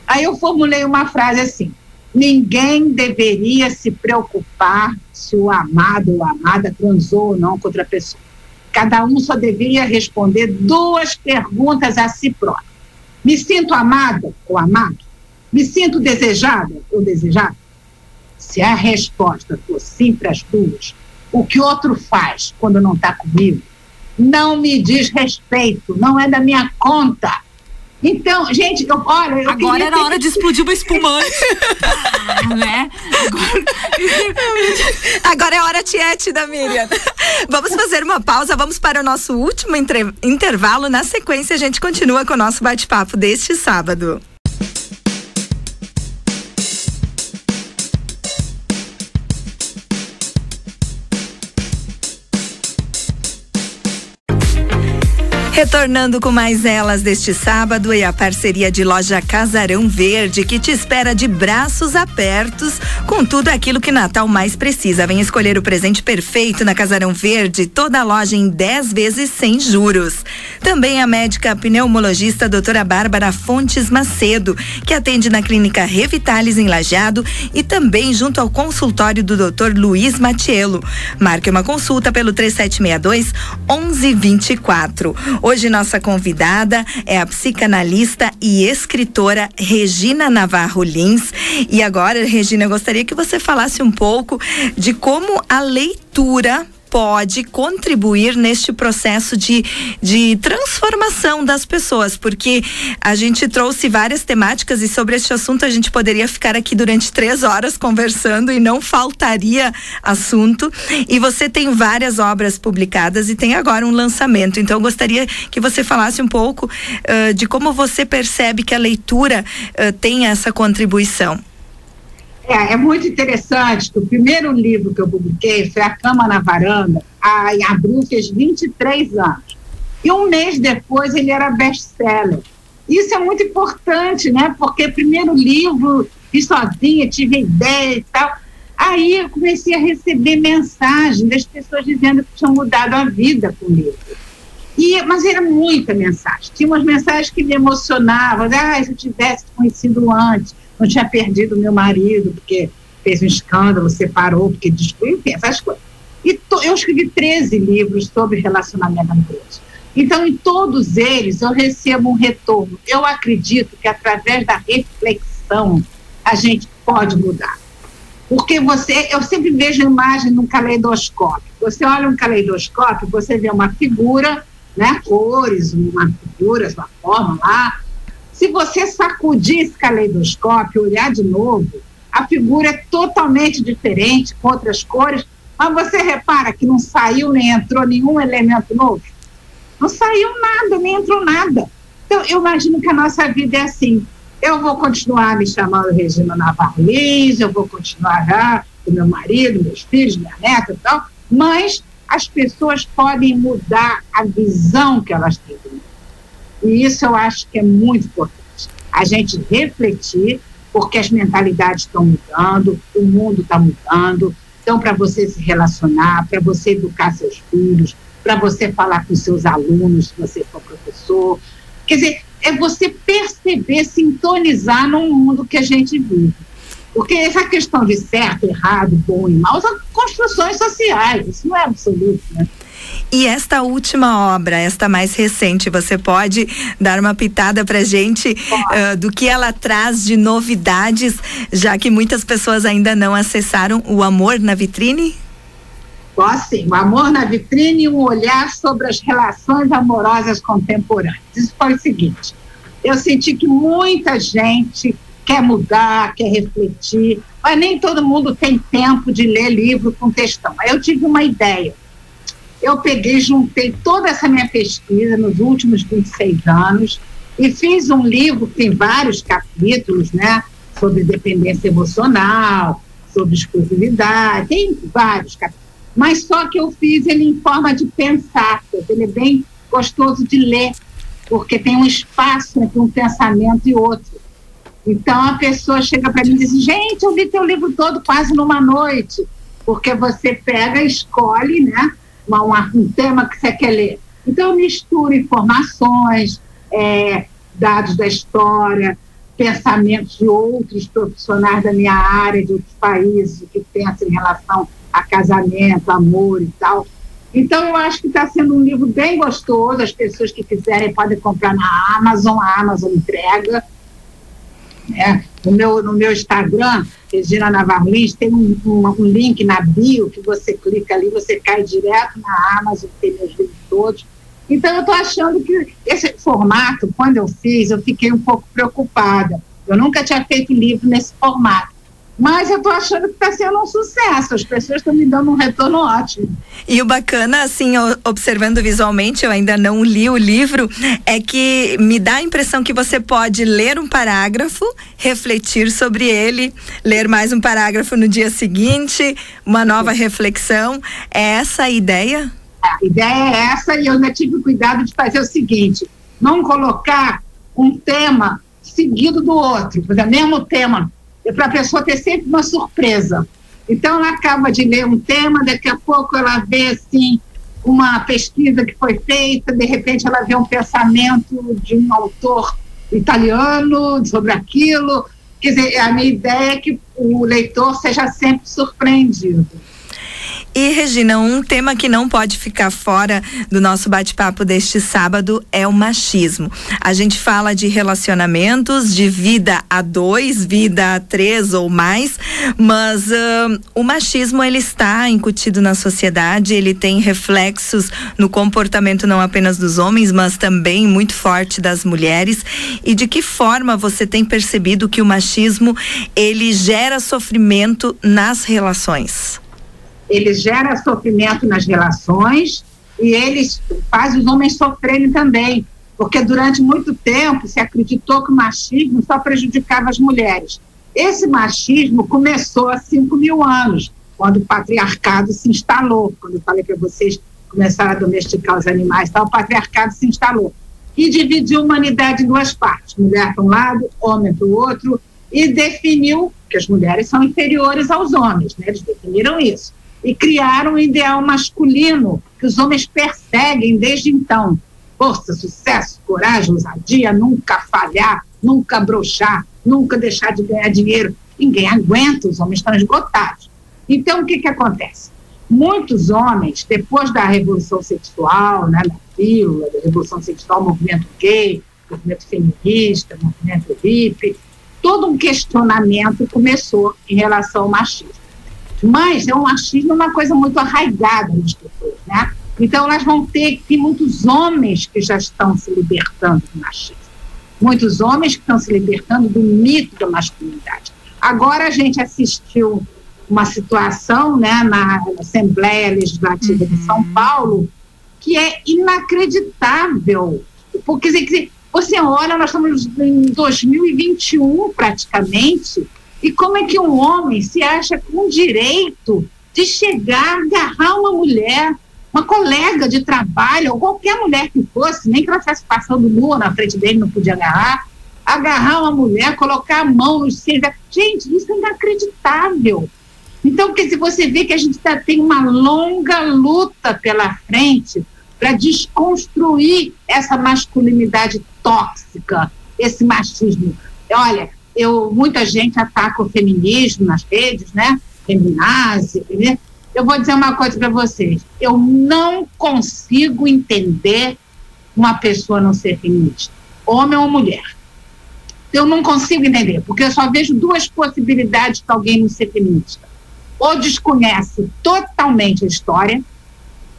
S3: Aí eu formulei uma frase assim: ninguém deveria se preocupar se o amado ou a amada transou ou não com outra pessoa. cada um só deveria responder duas perguntas a si próprio. Me sinto amada ou amado? Me sinto desejada ou desejado? Se a resposta for sim para as duas, o que outro faz quando não está comigo não me diz respeito, não é da minha conta. Então, gente, eu, olha. Eu
S2: Agora era hora de explodir uma espumante. ah, né?
S1: Agora... Agora é hora tiete da Miriam. Vamos fazer uma pausa, vamos para o nosso último intervalo. Na sequência, a gente continua com o nosso bate-papo deste sábado. Retornando com mais elas deste sábado e a parceria de loja Casarão Verde que te espera de braços abertos com tudo aquilo que Natal mais precisa. Vem escolher o presente perfeito na Casarão Verde, toda a loja em 10 vezes sem juros. Também a médica pneumologista doutora Bárbara Fontes Macedo, que atende na clínica Revitalis em Lajeado e também junto ao consultório do doutor Luiz Matiello. Marque uma consulta pelo 3762 1124. Hoje nossa convidada é a psicanalista e escritora Regina Navarro Lins. E agora, Regina, eu gostaria que você falasse um pouco de como a leitura pode contribuir neste processo de, de transformação das pessoas, porque a gente trouxe várias temáticas e sobre este assunto a gente poderia ficar aqui durante três horas conversando e não faltaria assunto. E você tem várias obras publicadas e tem agora um lançamento. Então eu gostaria que você falasse um pouco uh, de como você percebe que a leitura uh, tem essa contribuição.
S3: É, é muito interessante que o primeiro livro que eu publiquei foi A Cama na Varanda, a, em abril fez 23 anos. E um mês depois ele era best-seller. Isso é muito importante, né? Porque primeiro livro, fiz sozinha, tive ideia e tal. Aí eu comecei a receber mensagens das pessoas dizendo que tinham mudado a vida com o livro. E, mas era muita mensagem. Tinha umas mensagens que me emocionavam. Ah, se eu tivesse conhecido antes não tinha perdido meu marido, porque fez um escândalo, separou, porque descobriu, enfim, essas coisas. E to, eu escrevi 13 livros sobre relacionamento amoroso. Então, em todos eles, eu recebo um retorno. Eu acredito que através da reflexão a gente pode mudar. Porque você, eu sempre vejo a imagem num caleidoscópio. Você olha um caleidoscópio, você vê uma figura, né, cores, uma figura, uma forma lá, se você sacudir esse caleidoscópio, olhar de novo, a figura é totalmente diferente, com outras cores, mas você repara que não saiu nem entrou nenhum elemento novo? Não saiu nada, nem entrou nada. Então, eu imagino que a nossa vida é assim. Eu vou continuar me chamando Regina Navarro Lins, eu vou continuar já com meu marido, meus filhos, minha neta e tal, mas as pessoas podem mudar a visão que elas têm de mim. E isso eu acho que é muito importante. A gente refletir, porque as mentalidades estão mudando, o mundo está mudando. Então, para você se relacionar, para você educar seus filhos, para você falar com seus alunos, se você for professor. Quer dizer, é você perceber, sintonizar no mundo que a gente vive. Porque essa questão de certo, errado, bom e mal são construções sociais, isso não é absoluto, né?
S1: E esta última obra, esta mais recente, você pode dar uma pitada pra gente uh, do que ela traz de novidades, já que muitas pessoas ainda não acessaram o Amor na Vitrine?
S3: Posso sim, o Amor na Vitrine, um olhar sobre as relações amorosas contemporâneas. Isso foi o seguinte, eu senti que muita gente quer mudar, quer refletir, mas nem todo mundo tem tempo de ler livro com textão. Aí eu tive uma ideia eu peguei, juntei toda essa minha pesquisa nos últimos 26 anos e fiz um livro que tem vários capítulos, né? Sobre dependência emocional, sobre exclusividade, tem vários capítulos. Mas só que eu fiz ele em forma de pensar, ele é bem gostoso de ler, porque tem um espaço entre um pensamento e outro. Então a pessoa chega para mim e diz: Gente, eu li teu livro todo quase numa noite, porque você pega, escolhe, né? Uma, um tema que você quer ler. Então, misturo informações, é, dados da história, pensamentos de outros profissionais da minha área, de outros países, que pensam em relação a casamento, amor e tal. Então, eu acho que está sendo um livro bem gostoso. As pessoas que quiserem podem comprar na Amazon, a Amazon entrega. É, no, meu, no meu Instagram, Regina Navarro Lins, tem um, um, um, link na bio que você clica ali, você cai direto na Amazon, tem meus livros todos. Então, eu estou achando que esse formato, quando eu fiz, eu fiquei um pouco preocupada. Eu nunca tinha feito livro nesse formato. Mas eu tô achando que está sendo um sucesso. As pessoas estão me dando um retorno ótimo.
S1: E o bacana, assim, observando visualmente, eu ainda não li o livro, é que me dá a impressão que você pode ler um parágrafo, refletir sobre ele, ler mais um parágrafo no dia seguinte, uma nova reflexão. É essa a ideia?
S3: A ideia é essa, e eu ainda tive cuidado de fazer o seguinte: não colocar um tema seguido do outro, exemplo, mesmo tema para a pessoa ter sempre uma surpresa. Então, ela acaba de ler um tema, daqui a pouco ela vê assim uma pesquisa que foi feita, de repente ela vê um pensamento de um autor italiano sobre aquilo. Quer dizer, a minha ideia é que o leitor seja sempre surpreendido.
S1: E, Regina, um tema que não pode ficar fora do nosso bate-papo deste sábado é o machismo. A gente fala de relacionamentos, de vida a dois, vida a três ou mais, mas uh, o machismo ele está incutido na sociedade, ele tem reflexos no comportamento não apenas dos homens, mas também muito forte das mulheres. E de que forma você tem percebido que o machismo ele gera sofrimento nas relações?
S3: Ele gera sofrimento nas relações e ele faz os homens sofrerem também, porque durante muito tempo se acreditou que o machismo só prejudicava as mulheres. Esse machismo começou há 5 mil anos, quando o patriarcado se instalou. Quando eu falei para vocês começaram a domesticar os animais, então, o patriarcado se instalou. E dividiu a humanidade em duas partes: mulher para um lado, homem para o outro, e definiu que as mulheres são inferiores aos homens, né? eles definiram isso e criaram um ideal masculino que os homens perseguem desde então. Força, sucesso, coragem, ousadia, nunca falhar, nunca brochar, nunca deixar de ganhar dinheiro. Ninguém aguenta, os homens estão esgotados. Então, o que, que acontece? Muitos homens, depois da revolução sexual, né, da pílula, da revolução sexual, movimento gay, movimento feminista, movimento hippie, todo um questionamento começou em relação ao machismo. Mas é um machismo uma coisa muito arraigada nas pessoas, né? Então elas vão ter que muitos homens que já estão se libertando do machismo. Muitos homens que estão se libertando do mito da masculinidade. Agora a gente assistiu uma situação né, na Assembleia Legislativa uhum. de São uhum. Paulo que é inacreditável. Porque dizer, você olha, nós estamos em 2021 praticamente, e como é que um homem se acha com direito de chegar, agarrar uma mulher, uma colega de trabalho, ou qualquer mulher que fosse, nem que ela estivesse passando nua na frente dele, não podia agarrar, agarrar uma mulher, colocar a mão nos seios. Gente, isso é inacreditável. Então, quer dizer, você vê que a gente tá, tem uma longa luta pela frente para desconstruir essa masculinidade tóxica, esse machismo. Olha, eu, muita gente ataca o feminismo nas redes, né? Feminazi, né? Eu vou dizer uma coisa para vocês. Eu não consigo entender uma pessoa não ser feminista, homem ou mulher. Eu não consigo entender, porque eu só vejo duas possibilidades para alguém não ser feminista. Ou desconhece totalmente a história,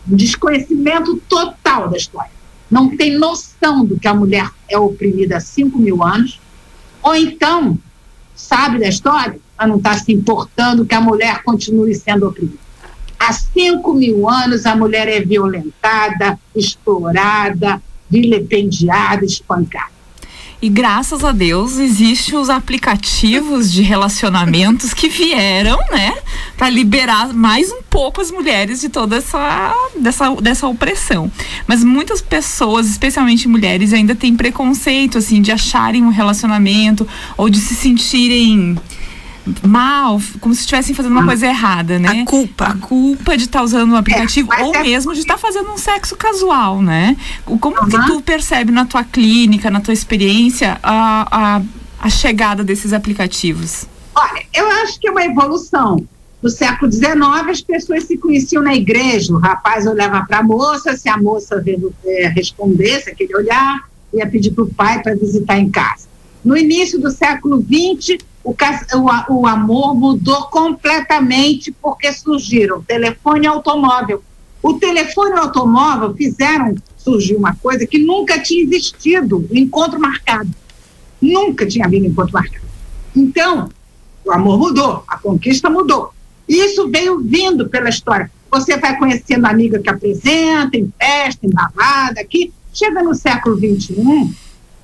S3: um desconhecimento total da história. Não tem noção do que a mulher é oprimida há 5 mil anos, ou então, sabe da história, mas não está se importando que a mulher continue sendo oprimida. Há cinco mil anos a mulher é violentada, explorada, vilipendiada, espancada.
S2: E graças a Deus existem os aplicativos de relacionamentos que vieram, né, para liberar mais um pouco as mulheres de toda essa dessa, dessa opressão. Mas muitas pessoas, especialmente mulheres, ainda têm preconceito assim de acharem um relacionamento ou de se sentirem mal, como se estivessem fazendo uma ah. coisa errada, né?
S1: A culpa.
S2: A culpa de estar tá usando um aplicativo é, ou é mesmo de estar tá fazendo um sexo casual, né? Como uhum. que tu percebe na tua clínica, na tua experiência, a, a, a chegada desses aplicativos?
S3: Olha, eu acho que é uma evolução. No século XIX, as pessoas se conheciam na igreja. O rapaz olhava para a moça, se a moça é, respondesse aquele olhar, ia pedir para o pai para visitar em casa. No início do século XX, o, o, o amor mudou completamente porque surgiram telefone e automóvel. O telefone e automóvel fizeram surgir uma coisa que nunca tinha existido, o encontro marcado. Nunca tinha havido encontro marcado. Então, o amor mudou, a conquista mudou. Isso veio vindo pela história. Você vai conhecendo a amiga que apresenta, em festa, em balada, aqui. Chega no século XXI,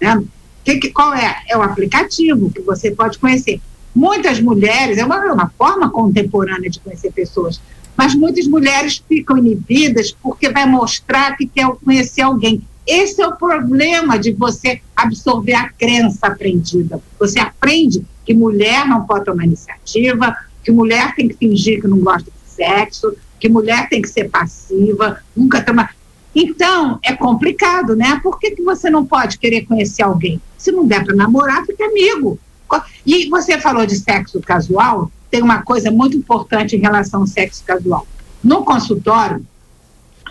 S3: né? Que, que, qual é? É o aplicativo que você pode conhecer. Muitas mulheres, é uma, é uma forma contemporânea de conhecer pessoas, mas muitas mulheres ficam inibidas porque vai mostrar que quer conhecer alguém. Esse é o problema de você absorver a crença aprendida. Você aprende que mulher não pode tomar iniciativa, que mulher tem que fingir que não gosta de sexo, que mulher tem que ser passiva, nunca tomar. Então, é complicado, né? Por que, que você não pode querer conhecer alguém? Se não der para namorar, fica amigo. E você falou de sexo casual, tem uma coisa muito importante em relação ao sexo casual. No consultório,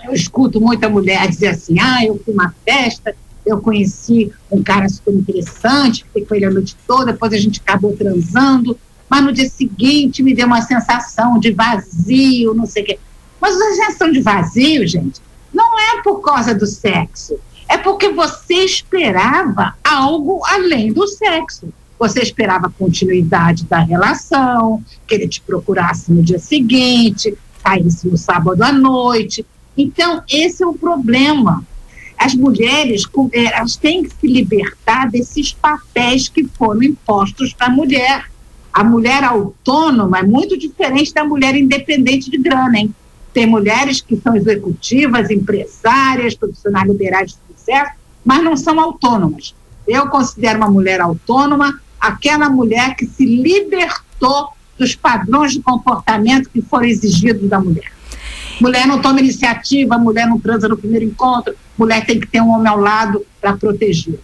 S3: eu escuto muita mulher dizer assim: ah, eu fui uma festa, eu conheci um cara super interessante, fiquei com ele a noite toda, depois a gente acabou transando, mas no dia seguinte me deu uma sensação de vazio, não sei o quê. Mas a sensação de vazio, gente, não é por causa do sexo, é porque você esperava algo além do sexo. Você esperava continuidade da relação, que ele te procurasse no dia seguinte, saísse no sábado à noite. Então, esse é o problema. As mulheres eh, elas têm que se libertar desses papéis que foram impostos para a mulher. A mulher autônoma é muito diferente da mulher independente de grana, hein? Tem mulheres que são executivas, empresárias, profissionais liberais de sucesso, mas não são autônomas. Eu considero uma mulher autônoma aquela mulher que se libertou dos padrões de comportamento que foram exigidos da mulher. Mulher não toma iniciativa, mulher não transa no primeiro encontro, mulher tem que ter um homem ao lado para proteger.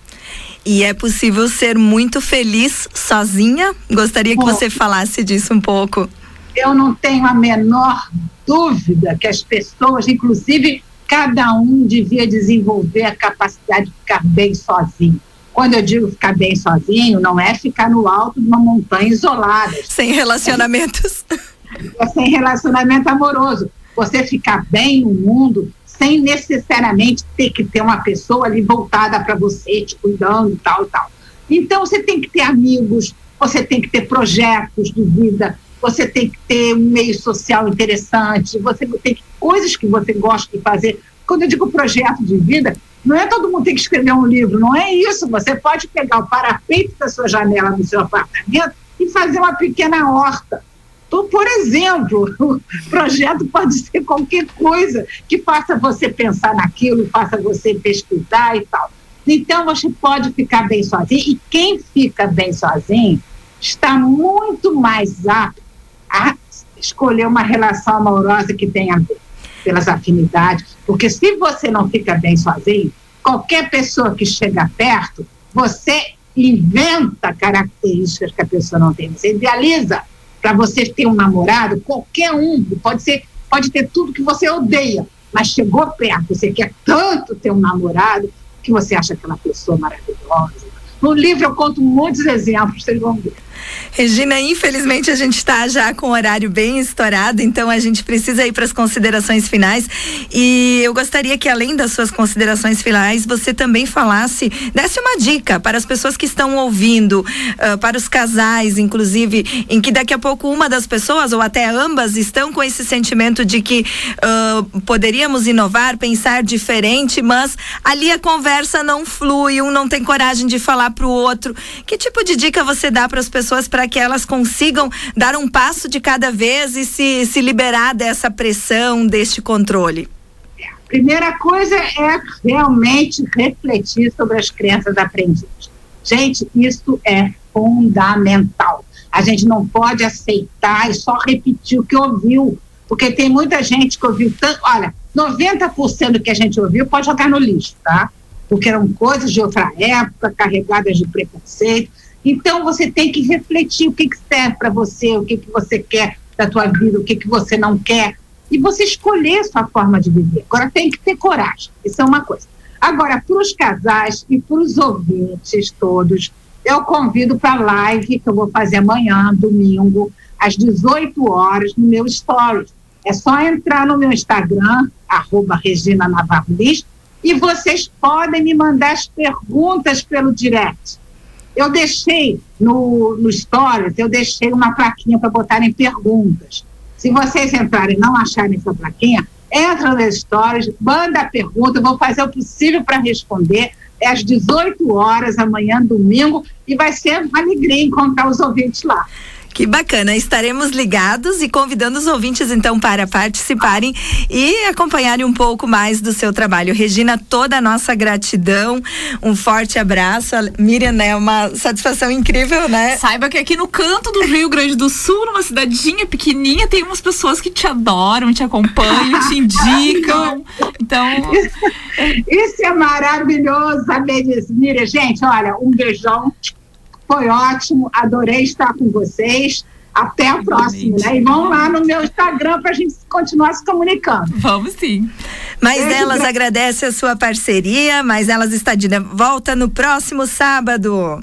S1: E é possível ser muito feliz sozinha? Gostaria que Bom, você falasse disso um pouco.
S3: Eu não tenho a menor dúvida que as pessoas, inclusive cada um, devia desenvolver a capacidade de ficar bem sozinho. Quando eu digo ficar bem sozinho, não é ficar no alto de uma montanha isolada.
S1: Sem relacionamentos.
S3: É sem relacionamento amoroso. Você ficar bem no mundo sem necessariamente ter que ter uma pessoa ali voltada para você, te cuidando, tal, tal. Então, você tem que ter amigos, você tem que ter projetos de vida, você tem que ter um meio social interessante, você tem coisas que você gosta de fazer. Quando eu digo projeto de vida, não é todo mundo tem que escrever um livro, não é isso. Você pode pegar o parapeito da sua janela no seu apartamento e fazer uma pequena horta. Então, por exemplo, [LAUGHS] o projeto pode ser qualquer coisa que faça você pensar naquilo, faça você pesquisar e tal. Então, você pode ficar bem sozinho, e quem fica bem sozinho está muito mais apto a escolher uma relação amorosa que tenha a ver, pelas afinidades, porque se você não fica bem sozinho, qualquer pessoa que chega perto, você inventa características que a pessoa não tem, você idealiza para você ter um namorado, qualquer um, pode ser, pode ter tudo que você odeia, mas chegou perto, você quer tanto ter um namorado que você acha aquela pessoa maravilhosa. No livro eu conto muitos exemplos, vocês vão ver.
S1: Regina, infelizmente a gente está já com o horário bem estourado, então a gente precisa ir para as considerações finais. E eu gostaria que, além das suas considerações finais, você também falasse, desse uma dica para as pessoas que estão ouvindo, uh, para os casais, inclusive, em que daqui a pouco uma das pessoas, ou até ambas, estão com esse sentimento de que uh, poderíamos inovar, pensar diferente, mas ali a conversa não flui, um não tem coragem de falar para o outro. Que tipo de dica você dá para as pessoas? Pessoas para que elas consigam dar um passo de cada vez e se, se liberar dessa pressão, deste controle?
S3: Primeira coisa é realmente refletir sobre as crenças aprendidas. Gente, isso é fundamental. A gente não pode aceitar e só repetir o que ouviu, porque tem muita gente que ouviu tanto. Olha, 90% do que a gente ouviu pode jogar no lixo, tá? Porque eram coisas de outra época, carregadas de preconceito. Então você tem que refletir o que, que serve para você, o que, que você quer, da tua vida, o que, que você não quer, e você escolher sua forma de viver. Agora tem que ter coragem, isso é uma coisa. Agora, para os casais e para os ouvintes todos, eu convido para a live que eu vou fazer amanhã, domingo, às 18 horas, no meu stories. É só entrar no meu Instagram, arroba Regina Navarro e vocês podem me mandar as perguntas pelo direct. Eu deixei no, no Stories, eu deixei uma plaquinha para botarem perguntas. Se vocês entrarem e não acharem essa plaquinha, entra nas Stories, manda a pergunta, eu vou fazer o possível para responder. É às 18 horas, amanhã, domingo, e vai ser uma alegria encontrar os ouvintes lá.
S1: Que bacana, estaremos ligados e convidando os ouvintes então para participarem e acompanharem um pouco mais do seu trabalho. Regina, toda a nossa gratidão, um forte abraço. Miriam, é uma satisfação incrível, né?
S2: Saiba que aqui no canto do Rio Grande do Sul, numa cidadinha pequenininha, tem umas pessoas que te adoram, te acompanham, te [LAUGHS] indicam. Então.
S3: Isso é maravilhoso saber disso. Miriam, gente, olha, um beijão foi ótimo, adorei estar com vocês. Até a próxima, né? E vão lá no meu Instagram para a gente continuar se comunicando.
S2: Vamos sim.
S1: Mas Beijo, elas agradecem a sua parceria, mas elas está de volta no próximo sábado.